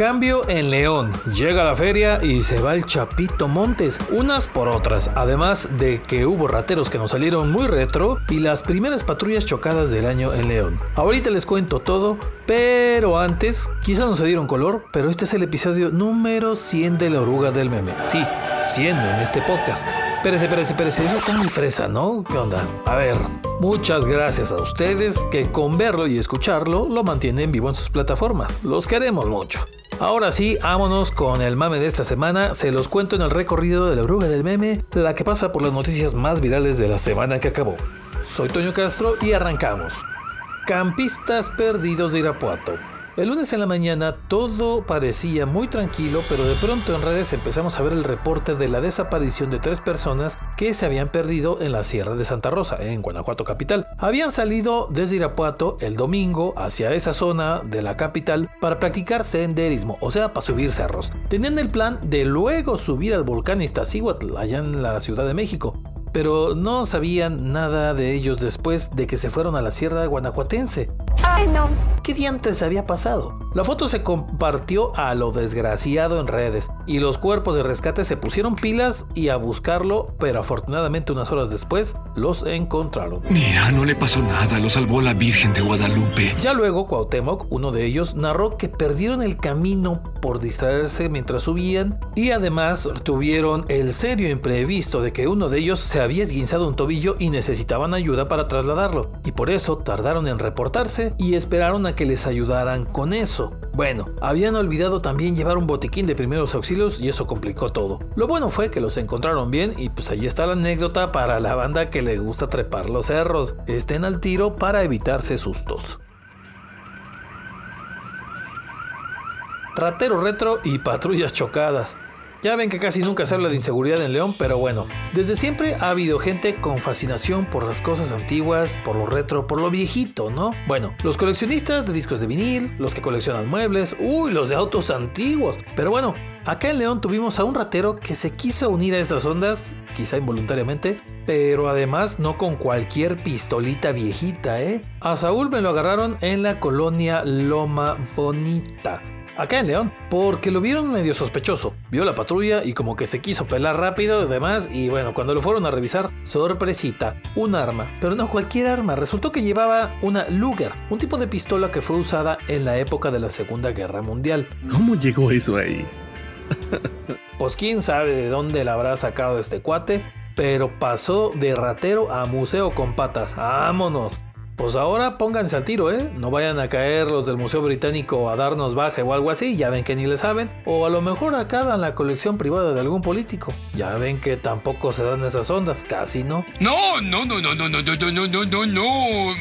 Cambio en León. Llega la feria y se va el Chapito Montes, unas por otras. Además de que hubo rateros que nos salieron muy retro y las primeras patrullas chocadas del año en León. Ahorita les cuento todo, pero antes, quizá no se dieron color, pero este es el episodio número 100 de la oruga del meme. Sí, 100 en este podcast. Espérese, espérese, espérese, eso está muy fresa, ¿no? ¿Qué onda? A ver, muchas gracias a ustedes que con verlo y escucharlo lo mantienen vivo en sus plataformas. Los queremos mucho. Ahora sí, vámonos con el mame de esta semana. Se los cuento en el recorrido de la oruga del meme, la que pasa por las noticias más virales de la semana que acabó. Soy Toño Castro y arrancamos. Campistas perdidos de Irapuato. El lunes en la mañana todo parecía muy tranquilo, pero de pronto en redes empezamos a ver el reporte de la desaparición de tres personas que se habían perdido en la Sierra de Santa Rosa, en Guanajuato capital. Habían salido desde Irapuato el domingo hacia esa zona de la capital para practicar senderismo, o sea, para subir cerros. Tenían el plan de luego subir al volcán Iztaccíhuatl, allá en la Ciudad de México, pero no sabían nada de ellos después de que se fueron a la Sierra Guanajuatense. Ay, no. ¿Qué diantres había pasado? La foto se compartió a lo desgraciado en redes y los cuerpos de rescate se pusieron pilas y a buscarlo, pero afortunadamente unas horas después los encontraron. Mira, no le pasó nada, lo salvó la Virgen de Guadalupe. Ya luego Cuauhtémoc, uno de ellos, narró que perdieron el camino por distraerse mientras subían y además tuvieron el serio imprevisto de que uno de ellos se había esguinzado un tobillo y necesitaban ayuda para trasladarlo y por eso tardaron en reportarse y esperaron a que les ayudaran con eso. Bueno, habían olvidado también llevar un botiquín de primeros auxilios y eso complicó todo. Lo bueno fue que los encontraron bien y pues ahí está la anécdota para la banda que le gusta trepar los cerros. Estén al tiro para evitarse sustos. Ratero retro y patrullas chocadas. Ya ven que casi nunca se habla de inseguridad en León, pero bueno, desde siempre ha habido gente con fascinación por las cosas antiguas, por lo retro, por lo viejito, ¿no? Bueno, los coleccionistas de discos de vinil, los que coleccionan muebles, uy, los de autos antiguos. Pero bueno, acá en León tuvimos a un ratero que se quiso unir a estas ondas, quizá involuntariamente, pero además no con cualquier pistolita viejita, ¿eh? A Saúl me lo agarraron en la colonia Loma Bonita acá en León, porque lo vieron medio sospechoso. Vio la patrulla y como que se quiso pelar rápido y demás, y bueno, cuando lo fueron a revisar, sorpresita, un arma, pero no cualquier arma, resultó que llevaba una Luger, un tipo de pistola que fue usada en la época de la Segunda Guerra Mundial. ¿Cómo llegó eso ahí? pues quién sabe de dónde la habrá sacado este cuate, pero pasó de ratero a museo con patas. ¡Vámonos! Pues ahora pónganse al tiro, ¿eh? No vayan a caer los del Museo Británico a darnos baje o algo así, ya ven que ni le saben. O a lo mejor acaban la colección privada de algún político. Ya ven que tampoco se dan esas ondas, casi no. No, no, no, no, no, no, no, no, no, no, no.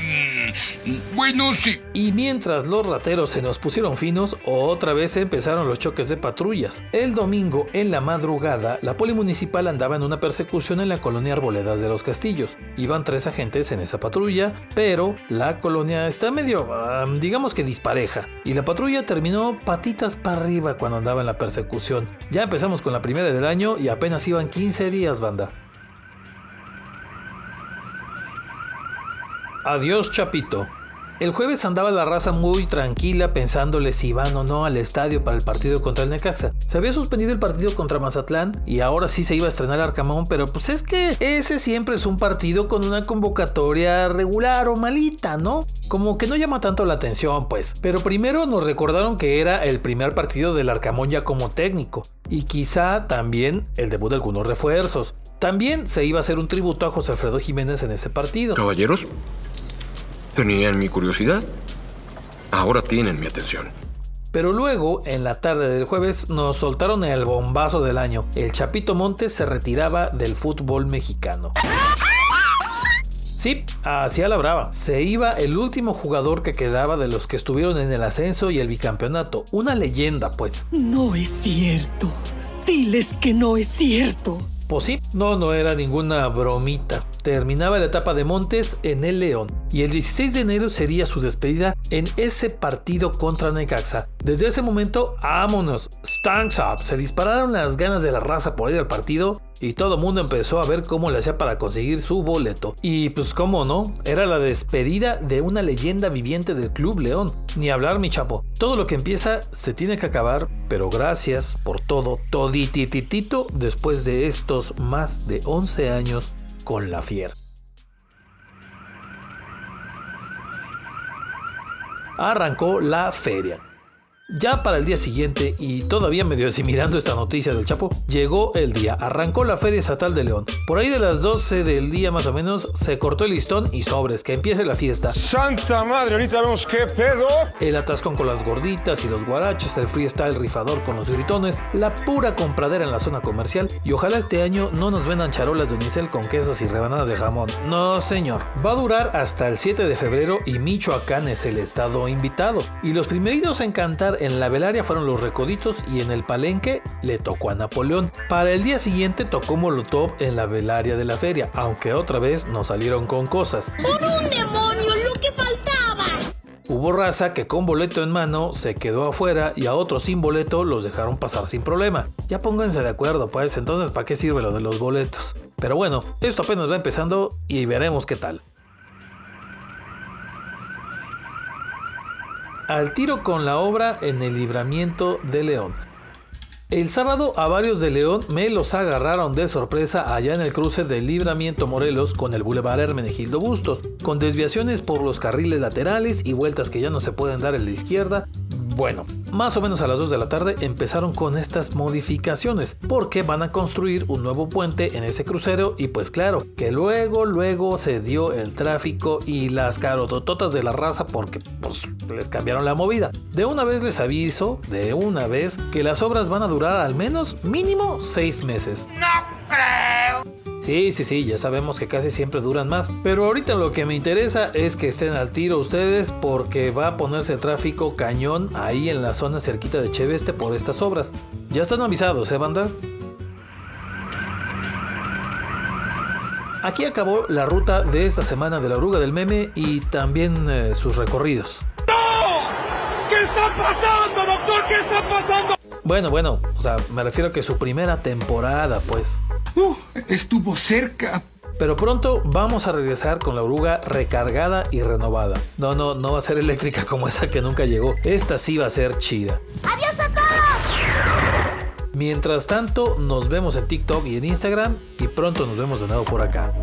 Bueno, sí. Y mientras los rateros se nos pusieron finos, otra vez empezaron los choques de patrullas. El domingo, en la madrugada, la poli municipal andaba en una persecución en la colonia Arboledas de los Castillos. Iban tres agentes en esa patrulla, pero la colonia está medio, digamos que dispareja, y la patrulla terminó patitas para arriba cuando andaba en la persecución. Ya empezamos con la primera del año y apenas iban 15 días, banda. Adiós, Chapito. El jueves andaba la raza muy tranquila pensándole si iban o no al estadio para el partido contra el Necaxa. Se había suspendido el partido contra Mazatlán y ahora sí se iba a estrenar Arcamón, pero pues es que ese siempre es un partido con una convocatoria regular o malita, ¿no? Como que no llama tanto la atención, pues. Pero primero nos recordaron que era el primer partido del Arcamón ya como técnico y quizá también el debut de algunos refuerzos. También se iba a hacer un tributo a José Alfredo Jiménez en ese partido. Caballeros, Tenían mi curiosidad. Ahora tienen mi atención. Pero luego, en la tarde del jueves, nos soltaron el bombazo del año. El Chapito Montes se retiraba del fútbol mexicano. Sí, hacia la brava. Se iba el último jugador que quedaba de los que estuvieron en el ascenso y el bicampeonato. Una leyenda, pues. No es cierto. Diles que no es cierto. Pues sí, no, no era ninguna bromita. Terminaba la etapa de Montes en el León y el 16 de enero sería su despedida en ese partido contra Necaxa. Desde ese momento, vámonos, Stanks Up, se dispararon las ganas de la raza por ir al partido y todo el mundo empezó a ver cómo le hacía para conseguir su boleto. Y pues cómo no, era la despedida de una leyenda viviente del Club León. Ni hablar mi chapo, todo lo que empieza se tiene que acabar, pero gracias por todo, todititito después de estos más de 11 años con la fiera. Arrancó la feria. Ya para el día siguiente, y todavía medio asimilando esta noticia del Chapo, llegó el día. Arrancó la Feria Estatal de León. Por ahí de las 12 del día más o menos, se cortó el listón y sobres, que empiece la fiesta. ¡Santa madre! Ahorita vemos qué pedo. El atascón con las gorditas y los guaraches, el freestyle rifador con los gritones, la pura compradera en la zona comercial, y ojalá este año no nos vendan charolas de unicel con quesos y rebanadas de jamón. No, señor. Va a durar hasta el 7 de febrero y Michoacán es el estado invitado. Y los primeritos en cantar en la velaria fueron los Recoditos y en el Palenque le tocó a Napoleón. Para el día siguiente tocó Molotov en la velaria de la feria, aunque otra vez no salieron con cosas. ¡Por un demonio, lo que faltaba! Hubo raza que con boleto en mano se quedó afuera y a otros sin boleto los dejaron pasar sin problema. Ya pónganse de acuerdo, pues entonces ¿para qué sirve lo de los boletos? Pero bueno, esto apenas va empezando y veremos qué tal. Al tiro con la obra en el libramiento de León. El sábado a varios de León me los agarraron de sorpresa allá en el cruce del Libramiento Morelos con el Boulevard Hermenegildo Bustos, con desviaciones por los carriles laterales y vueltas que ya no se pueden dar en la izquierda, bueno, más o menos a las 2 de la tarde empezaron con estas modificaciones, porque van a construir un nuevo puente en ese crucero y pues claro, que luego, luego se dio el tráfico y las carotototas de la raza porque pues les cambiaron la movida. De una vez les aviso, de una vez, que las obras van a durar al menos mínimo 6 meses. No creo. Sí, sí, sí, ya sabemos que casi siempre duran más. Pero ahorita lo que me interesa es que estén al tiro ustedes porque va a ponerse tráfico cañón ahí en la zona cerquita de Cheveste por estas obras. Ya están avisados, ¿eh, banda? Aquí acabó la ruta de esta semana de la oruga del meme y también eh, sus recorridos. ¿Qué está pasando, doctor? ¿Qué está pasando? Bueno, bueno, o sea, me refiero a que su primera temporada, pues. Uh, estuvo cerca. Pero pronto vamos a regresar con la oruga recargada y renovada. No, no, no va a ser eléctrica como esa que nunca llegó. Esta sí va a ser chida. ¡Adiós a todos! Mientras tanto, nos vemos en TikTok y en Instagram y pronto nos vemos de nuevo por acá.